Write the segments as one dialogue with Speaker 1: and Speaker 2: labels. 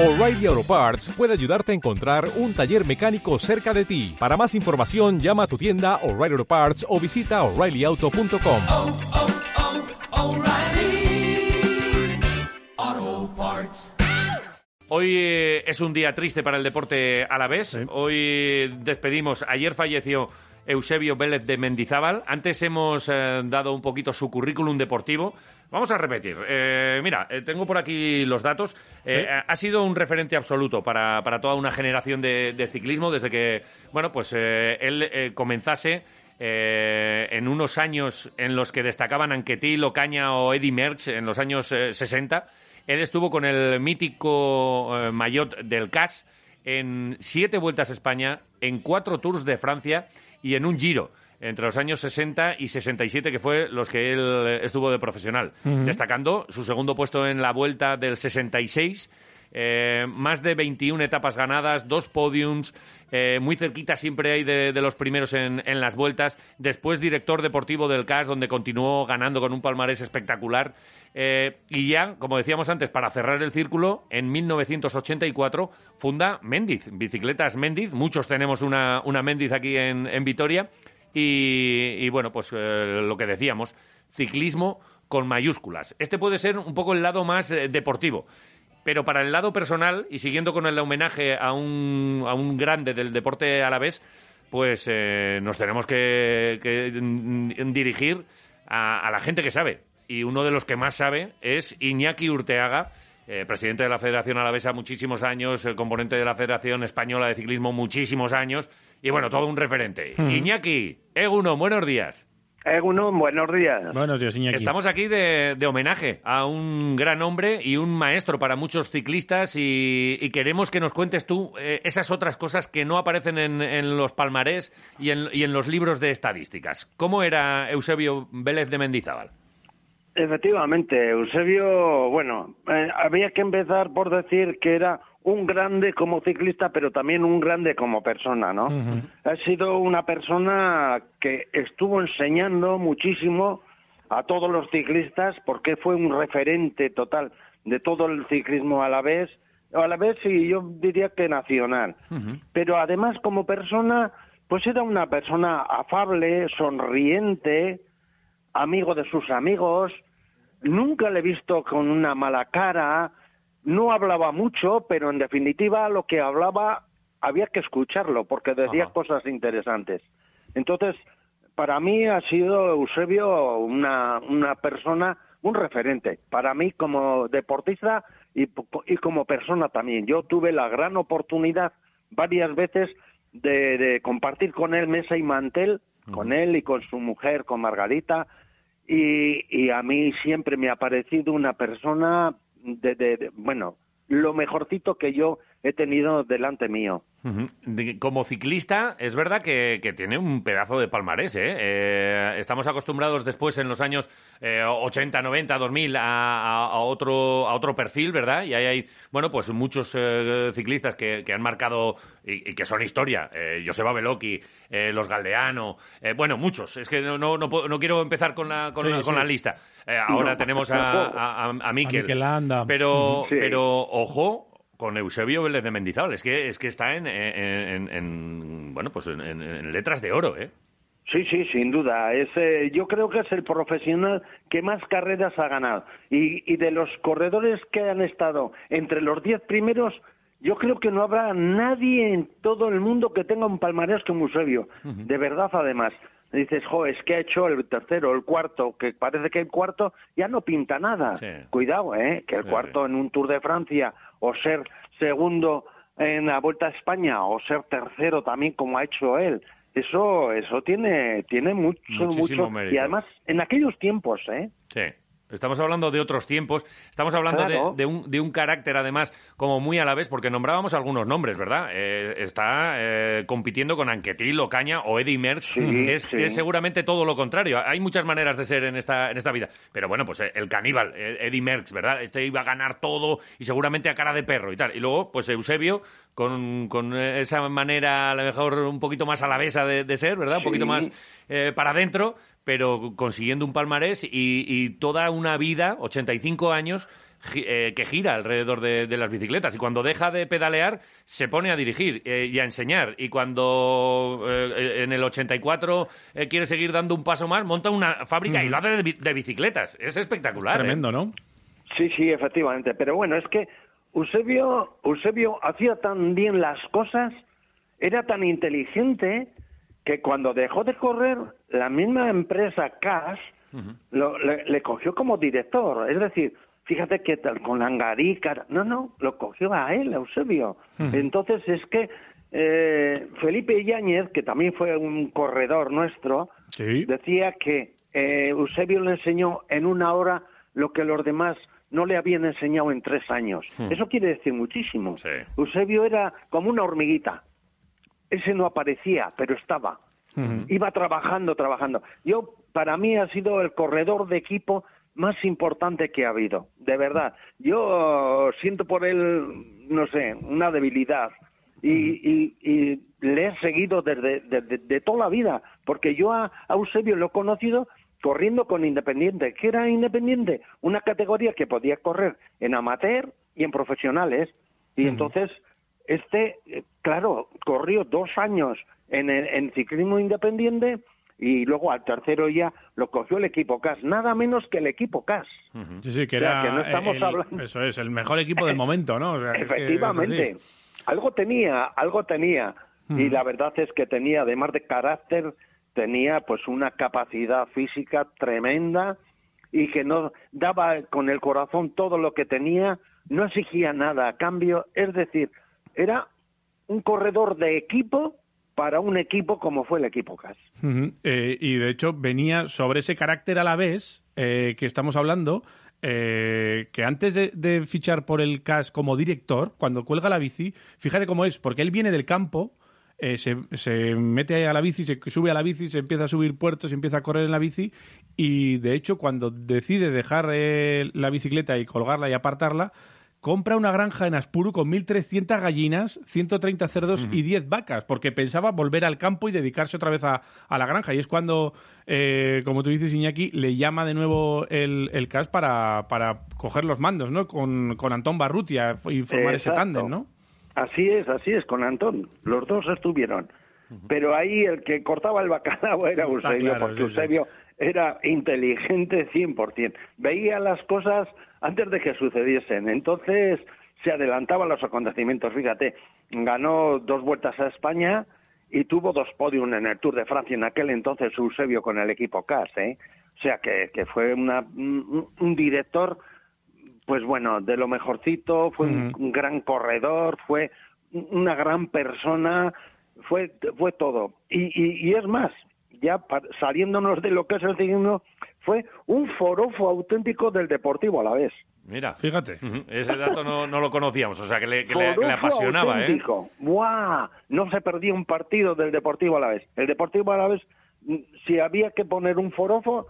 Speaker 1: O'Reilly Auto Parts puede ayudarte a encontrar un taller mecánico cerca de ti. Para más información, llama a tu tienda O'Reilly Auto Parts o visita oreillyauto.com.
Speaker 2: oh, oh, O'Reilly Auto Parts.
Speaker 3: Hoy eh, es un día triste para el deporte alavés. Hoy despedimos. Ayer falleció Eusebio Vélez de Mendizábal. Antes hemos eh, dado un poquito su currículum deportivo. Vamos a repetir. Eh, mira, eh, tengo por aquí los datos. Eh, Ha sido un referente absoluto para, para toda una generación de, de ciclismo desde que, bueno, pues él comenzase en unos años en los que destacaban Anquetil, Ocaña o Eddie Merckx en los años eh, 60. Él estuvo con el mítico maillot del CAS en siete vueltas a España, en cuatro Tours de Francia y en un Giro entre los años 60 y 67, que fue los que él estuvo de profesional, destacando su segundo puesto en la vuelta del 66. Eh, más de 21 etapas ganadas, dos podiums, eh, muy cerquita siempre hay de, los primeros en, en las vueltas. Después director deportivo del CAS, donde continuó ganando con un palmarés espectacular. Eh, y ya, como decíamos antes, para cerrar el círculo, en 1984 funda Mendiz, Bicicletas Mendiz. Muchos tenemos una, una Mendiz aquí en, Vitoria. Y, bueno, pues lo que decíamos, ciclismo con mayúsculas. Este puede ser un poco el lado más deportivo. Pero para el lado personal, y siguiendo con el homenaje a un, a un grande del deporte a la vez, pues eh, nos tenemos que, que, mm, dirigir a, a la gente que sabe. Y uno de los que más sabe es Iñaki Urteaga, eh, presidente de la Federación Alavesa muchísimos años, el componente de la Federación Española de Ciclismo muchísimos años, y bueno, todo un referente. Iñaki, Eguno, buenos días.
Speaker 4: Egunon, buenos días.
Speaker 5: Buenos días, Iñaki.
Speaker 3: Estamos aquí de, de homenaje a un gran hombre y un maestro para muchos ciclistas y, y queremos que nos cuentes tú eh, esas otras cosas que no aparecen en, en los palmarés y en, y en los libros de estadísticas. ¿Cómo era Eusebio Vélez de Mendizábal?
Speaker 4: Efectivamente, Eusebio, bueno, eh, había que empezar por decir que era un grande como ciclista, pero también un grande como persona, ¿no? Ha sido una persona que estuvo enseñando muchísimo a todos los ciclistas porque fue un referente total de todo el ciclismo a la vez, a la vez y yo diría que nacional. Pero además como persona, pues era una persona afable, sonriente, amigo de sus amigos, nunca le he visto con una mala cara, no hablaba mucho, pero en definitiva lo que hablaba había que escucharlo porque decía
Speaker 3: Ajá.
Speaker 4: cosas interesantes. Entonces, para mí ha sido Eusebio una, una persona, un referente, para mí como deportista y, po- y como persona también. Yo tuve la gran oportunidad varias veces de, de compartir con él mesa y mantel, con él y con su mujer, con Margarita, y, y a mí siempre me ha parecido una persona de, de- de- bueno, lo mejorcito que yo he tenido delante mío.
Speaker 3: Como ciclista, es verdad que, que tiene un pedazo de palmarés. ¿eh? Eh, estamos acostumbrados después, en los años eh, 80, 90, 2000, a, a- a otro, a otro perfil, ¿verdad? Y ahí hay, bueno, pues muchos eh, ciclistas que, que han marcado y, y que son historia. Eh, Joseba Beloki, eh, los Galdeano, eh, bueno, muchos. Es que no, no, no, puedo- no quiero empezar con la, con
Speaker 5: Sí,
Speaker 3: la, con
Speaker 5: sí.
Speaker 3: la lista. Eh, ahora
Speaker 4: No.
Speaker 3: tenemos a, a, a, a Mikel.
Speaker 5: Mikel Landa.
Speaker 3: Pero,
Speaker 4: Sí.
Speaker 3: pero ojo con Eusebio Vélez de Mendizábal. Es que, es que está en, en- en- en, bueno, pues en, letras de oro, ¿eh?
Speaker 4: Sí, sí, sin duda. Es, eh, yo creo que es el profesional que más carreras ha ganado. Y, y de los corredores que han estado entre los diez primeros, yo creo que no habrá nadie en todo el mundo que tenga un palmarés como Eusebio. De verdad, además. Dices, jo, es que ha hecho el tercero, el cuarto, que parece que el cuarto ya no pinta nada.
Speaker 3: Sí.
Speaker 4: Cuidado, ¿eh? Que el
Speaker 3: Sí,
Speaker 4: cuarto en un Tour de Francia o ser segundo en la Vuelta a España o ser tercero también como ha hecho él. Eso eso tiene tiene mucho
Speaker 3: Muchísimo
Speaker 4: mucho
Speaker 3: mérito.
Speaker 4: y además en aquellos tiempos, ¿eh?
Speaker 3: Sí. Estamos hablando de otros tiempos, estamos hablando de-
Speaker 4: Claro.
Speaker 3: de, un, de un carácter además como muy a la vez, porque nombrábamos algunos nombres, ¿verdad? Eh, está eh, compitiendo con Anquetil, Ocaña o Eddie Merckx,
Speaker 4: Sí,
Speaker 3: que, es,
Speaker 4: sí.
Speaker 3: que es seguramente todo lo contrario. Hay muchas maneras de ser en esta, en esta vida, pero bueno, pues eh, el caníbal, Eddie Merckx, ¿verdad? Este iba a ganar todo y seguramente a cara de perro y tal. Y luego, pues Eusebio, con, con esa manera a lo mejor un poquito más alavesa de, de ser, ¿verdad? Un poquito más para adentro, pero consiguiendo un palmarés y, y toda una vida, 85 años, eh, que gira alrededor de, de las bicicletas. Y cuando deja de pedalear, se pone a dirigir eh, y a enseñar. Y cuando eh, eh, en el 84 eh, quiere seguir dando un paso más, monta una fábrica y lo hace de, bi- de bicicletas. Es espectacular. ¿eh?
Speaker 5: Tremendo, ¿no?
Speaker 4: Sí, sí, efectivamente. Pero bueno, es que Eusebio, Eusebio hacía tan bien las cosas, era tan inteligente, que cuando dejó de correr, la misma empresa Cash lo- le, le cogió como director. Es decir, fíjate que tal, con Langarica... No, no, lo cogió a él, a Eusebio. Entonces es que eh, Felipe Yáñez, que también fue un corredor nuestro,
Speaker 5: Sí.
Speaker 4: decía que eh, Eusebio le enseñó en una hora lo que los demás no le habían enseñado en tres años. Eso quiere decir muchísimo.
Speaker 3: Sí.
Speaker 4: Eusebio era como una hormiguita. Ese no aparecía, pero estaba. Iba trabajando, trabajando. Yo, para mí, ha sido el corredor de equipo más importante que ha habido, de verdad. Yo siento por él, no sé, una debilidad. Y, y- y le he seguido desde, desde- de toda la vida, porque yo a, a Eusebio lo he conocido corriendo con Independiente. ¿Qué era Independiente? Una categoría que podía correr en amateur y en profesionales. Y entonces, este, eh, claro, corrió dos años en, el- en ciclismo independiente y luego al tercero ya lo cogió el equipo CAS, nada menos que el equipo CAS.
Speaker 5: Sí, sí, que
Speaker 4: O sea,
Speaker 5: era.
Speaker 4: que no estamos
Speaker 5: el-
Speaker 4: hablando-
Speaker 5: Eso es, el mejor equipo del momento, ¿no? O sea, es que es así.
Speaker 4: Efectivamente. algo tenía, algo tenía. Y la verdad es que tenía, además de carácter, tenía pues una capacidad física tremenda y que no daba con el corazón todo lo que tenía, no exigía nada a cambio, es decir, era un corredor de equipo para un equipo como fue el equipo CAS.
Speaker 5: Eh, y de hecho venía sobre ese carácter a la vez eh, que estamos hablando, eh, que antes de, fichar por el CAS como director, cuando cuelga la bici, fíjate cómo es, porque él viene del campo, eh, se, se mete a la bici, se sube a la bici, se empieza a subir puertos, empieza a correr en la bici y de hecho cuando decide dejar la bicicleta y colgarla y apartarla, compra una granja en Aspuru con 1.300 gallinas, 130 cerdos y 10 vacas, porque pensaba volver al campo y dedicarse otra vez a, a la granja. Y es cuando, eh, como tú dices, Iñaki, le llama de nuevo el, el CAS para, para coger los mandos, ¿no? Con, con Antón Barrutia y formar ese tándem, ¿no?
Speaker 4: Así es, así es, con Antón. Los dos estuvieron. Pero ahí el que cortaba el bacalao era Eusebio,
Speaker 5: claro,
Speaker 4: porque
Speaker 5: sí, sí.
Speaker 4: Eusebio era inteligente 100%. Veía las cosas antes de que sucediesen. Entonces se adelantaban los acontecimientos. Fíjate, ganó dos vueltas a España y tuvo dos podios en el Tour de Francia en aquel entonces Eusebio con el equipo CAS. ¿eh? O sea que, que fue una, un, director pues bueno, de lo mejorcito, fue un, un gran corredor, fue una gran persona, fue, fue todo. Y, y, y es más, ya saliéndonos de lo que es el ciclismo, fue un forofo auténtico del deportivo a la vez.
Speaker 3: Mira.
Speaker 5: Fíjate.
Speaker 3: Ese dato no, no lo conocíamos, o sea, que le, que le- que le
Speaker 4: Forofo
Speaker 3: apasionaba, ¿eh?
Speaker 4: auténtico. ¡Buah! No se perdía un partido del deportivo a la vez. El deportivo a la vez, mm, si había que poner un forofo,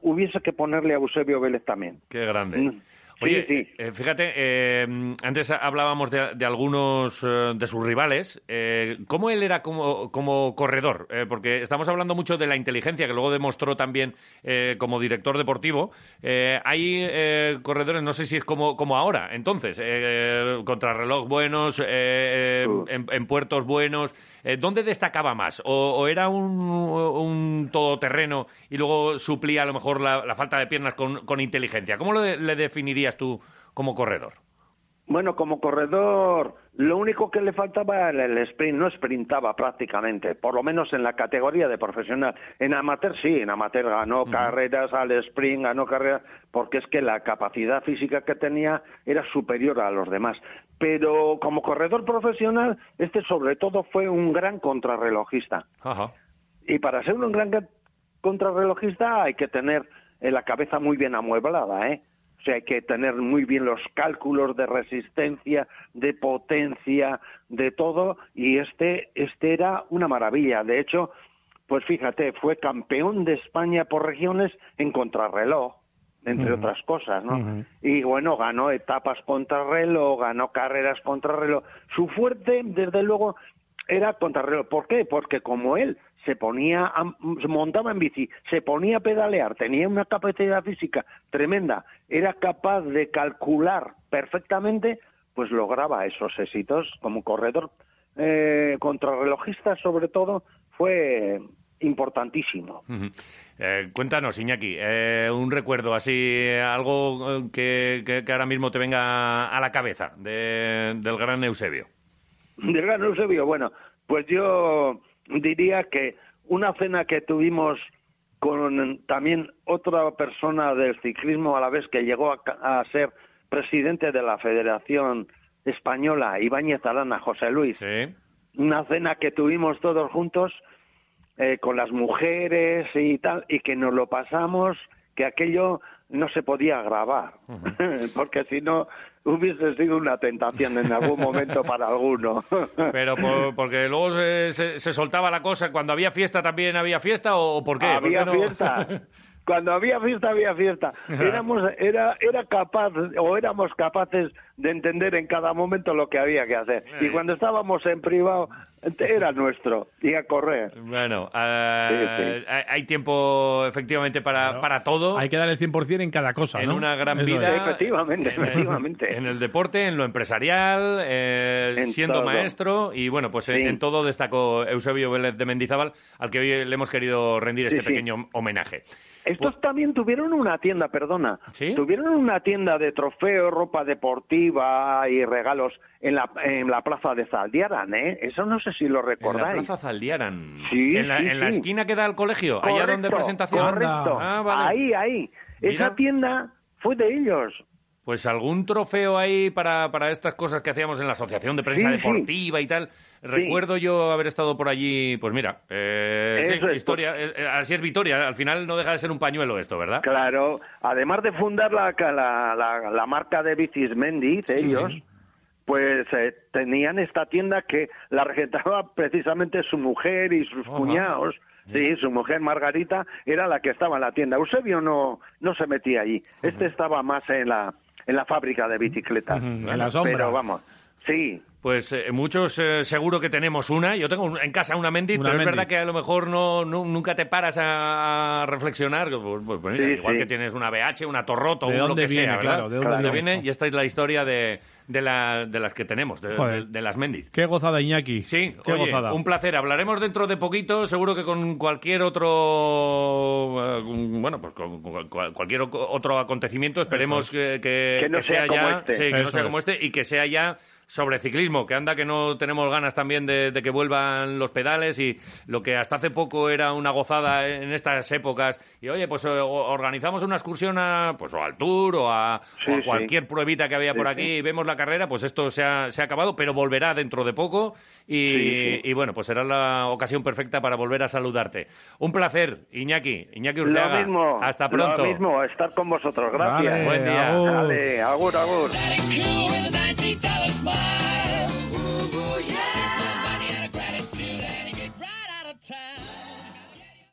Speaker 4: hubiese que ponerle a Eusebio Vélez también.
Speaker 3: Qué grande.
Speaker 4: Mm.
Speaker 3: Oye,
Speaker 4: sí.
Speaker 3: eh, fíjate, eh, antes hablábamos de, de algunos eh, de sus rivales. ¿Cómo él era como, como corredor? Porque estamos hablando mucho de la inteligencia, que luego demostró también como director deportivo. Hay eh, corredores, no sé si es como, como ahora, entonces, contrarreloj buenos, en, en puertos buenos. ¿Dónde destacaba más? ¿O, o era un, un todoterreno y luego suplía a lo mejor la, la falta de piernas con, con inteligencia? ¿Cómo lo le tú como corredor?
Speaker 4: Bueno, como corredor, lo único que le faltaba era el sprint, no sprintaba prácticamente, por lo menos en la categoría de profesional. En amateur sí, en amateur ganó carreras al sprint, ganó carreras, porque es que la capacidad física que tenía era superior a los demás. Pero como corredor profesional, este sobre todo fue un gran contrarrelojista. Y para ser un gran contrarrelojista hay que tener eh, la cabeza muy bien amueblada, ¿eh? O sea, hay que tener muy bien los cálculos de resistencia, de potencia, de todo, y este, este era una maravilla. De hecho, pues fíjate, fue campeón de España por regiones en contrarreloj, entre otras cosas, ¿no? Y bueno, ganó etapas contrarreloj, ganó carreras contrarreloj. Su fuerte, desde luego, era contrarreloj. ¿Por qué? Porque como él se ponía, a- se montaba en bici, se ponía a pedalear, tenía una capacidad física tremenda, era capaz de calcular perfectamente, pues lograba esos éxitos como corredor eh, contrarrelojista, sobre todo, fue importantísimo.
Speaker 3: Eh, cuéntanos, Iñaki, eh, un recuerdo así, algo eh, que, que- que ahora mismo te venga a la cabeza de- del gran Eusebio.
Speaker 4: Del gran Eusebio, bueno, pues yo diría que una cena que tuvimos con también otra persona del ciclismo a la vez que llegó a, a ser presidente de la Federación Española, Ibáñez Arana, José Luis,
Speaker 3: Sí.
Speaker 4: una cena que tuvimos todos juntos eh, con las mujeres y tal, y que nos lo pasamos, que aquello no se podía grabar, porque si no hubiese sido una tentación en algún momento para alguno.
Speaker 3: Pero por- porque luego se, se- se soltaba la cosa, cuando había fiesta también había fiesta o por qué? ¿Por
Speaker 4: había
Speaker 3: qué no?
Speaker 4: fiesta. Cuando había fiesta, había fiesta. Éramos, era, era capaz, o éramos capaces de entender en cada momento lo que había que hacer.
Speaker 3: Eh.
Speaker 4: Y cuando estábamos en privado, era nuestro, y a correr.
Speaker 3: Bueno,
Speaker 4: Sí, sí.
Speaker 3: hay- tiempo efectivamente para,
Speaker 5: Claro.
Speaker 3: para todo.
Speaker 5: Hay que dar el 100% en cada cosa,
Speaker 3: en
Speaker 5: ¿no?
Speaker 3: una gran
Speaker 5: Eso
Speaker 3: vida.
Speaker 5: es.
Speaker 4: Efectivamente,
Speaker 3: en el-
Speaker 4: efectivamente.
Speaker 3: En el deporte, en lo empresarial, eh,
Speaker 4: En
Speaker 3: siendo
Speaker 4: todo.
Speaker 3: maestro y bueno, pues en,
Speaker 4: Sí.
Speaker 3: en todo destacó Eusebio Vélez de Mendizábal, al que hoy le hemos querido rendir
Speaker 4: Sí,
Speaker 3: este
Speaker 4: sí.
Speaker 3: pequeño homenaje.
Speaker 4: Estos también tuvieron una tienda, perdona.
Speaker 3: ¿Sí?
Speaker 4: Tuvieron una tienda de trofeos, ropa deportiva y regalos en la, en la plaza de Zaldiaran, ¿eh? Eso no sé si lo
Speaker 3: En la
Speaker 4: recordáis.
Speaker 3: Plaza Zaldiaran.
Speaker 4: Sí,
Speaker 3: en la,
Speaker 4: sí,
Speaker 3: en la
Speaker 4: sí.
Speaker 3: esquina que da al colegio, allá donde presentación.
Speaker 4: Correcto.
Speaker 3: Ah, vale.
Speaker 4: Ahí, ahí.
Speaker 3: Mira.
Speaker 4: Esa tienda fue de ellos.
Speaker 3: Pues algún trofeo ahí para, para estas cosas que hacíamos en la Asociación de Prensa
Speaker 4: Sí, sí.
Speaker 3: Deportiva y tal. Recuerdo yo haber estado por allí, pues mira, eh, sí,
Speaker 4: Eso es,
Speaker 3: historia, eh, eh, así es Vitoria, al final no deja de ser un pañuelo esto, ¿verdad?
Speaker 4: Claro, además de fundar la, la, la, la marca de bicis Mendiz, ellos,
Speaker 3: sí.
Speaker 4: pues eh, tenían esta tienda que la regentaba precisamente su mujer y sus cuñados. Sí, su mujer Margarita era la que estaba en la tienda. Eusebio no, no se metía allí. Este estaba más en la, en la fábrica de bicicletas.
Speaker 5: En la sombra.
Speaker 4: Pero vamos, sí,
Speaker 3: Pues eh, muchos eh, seguro que tenemos una. Yo tengo un- en casa una Mendit,
Speaker 5: Una
Speaker 3: pero es verdad que a lo mejor no, nu- nunca te paras a, a reflexionar. Pues, pues, pues mira,
Speaker 4: Sí,
Speaker 3: igual
Speaker 4: sí.
Speaker 3: que tienes una BH, una Torroto,
Speaker 5: ¿De
Speaker 3: un lo que sea,
Speaker 5: viene?
Speaker 3: ¿verdad?
Speaker 5: Claro, ¿de dónde
Speaker 3: viene?
Speaker 5: viene?
Speaker 3: Y esta es la historia de, de, la- de las que tenemos, de,
Speaker 5: Joder.
Speaker 3: de- de las Mendit.
Speaker 5: Qué gozada, Iñaki.
Speaker 3: Sí,
Speaker 5: Qué
Speaker 3: oye,
Speaker 5: gozada.
Speaker 3: un placer. Hablaremos dentro de poquito, seguro que con cualquier otro, eh, bueno, pues con con cual- cualquier otro acontecimiento. Esperemos que, que-
Speaker 4: Que no
Speaker 3: que
Speaker 4: sea como
Speaker 3: ya,
Speaker 4: este.
Speaker 3: sí, que no sea
Speaker 5: es.
Speaker 3: como este y que sea ya sobre ciclismo, que anda que no tenemos ganas también de, de que vuelvan los pedales y lo que hasta hace poco era una gozada en estas épocas y oye, pues eh, organizamos una excursión a, pues o al Tour o a,
Speaker 4: Sí,
Speaker 3: o a
Speaker 4: sí.
Speaker 3: cualquier pruebita que había
Speaker 4: Sí,
Speaker 3: por
Speaker 4: sí.
Speaker 3: aquí y vemos la carrera, pues esto se ha, se ha acabado, pero volverá dentro de poco y,
Speaker 4: Sí, sí.
Speaker 3: y bueno, pues será la ocasión perfecta para volver a saludarte. Un placer, Iñaki, Iñaki
Speaker 4: lo
Speaker 3: Urteaga.
Speaker 4: mismo.
Speaker 3: Hasta pronto.
Speaker 4: Lo mismo, estar con vosotros. Gracias.
Speaker 5: Vale,
Speaker 3: Buen día.
Speaker 5: agur.
Speaker 4: Dale, agur, agur.
Speaker 2: eyes. Ooh, yeah.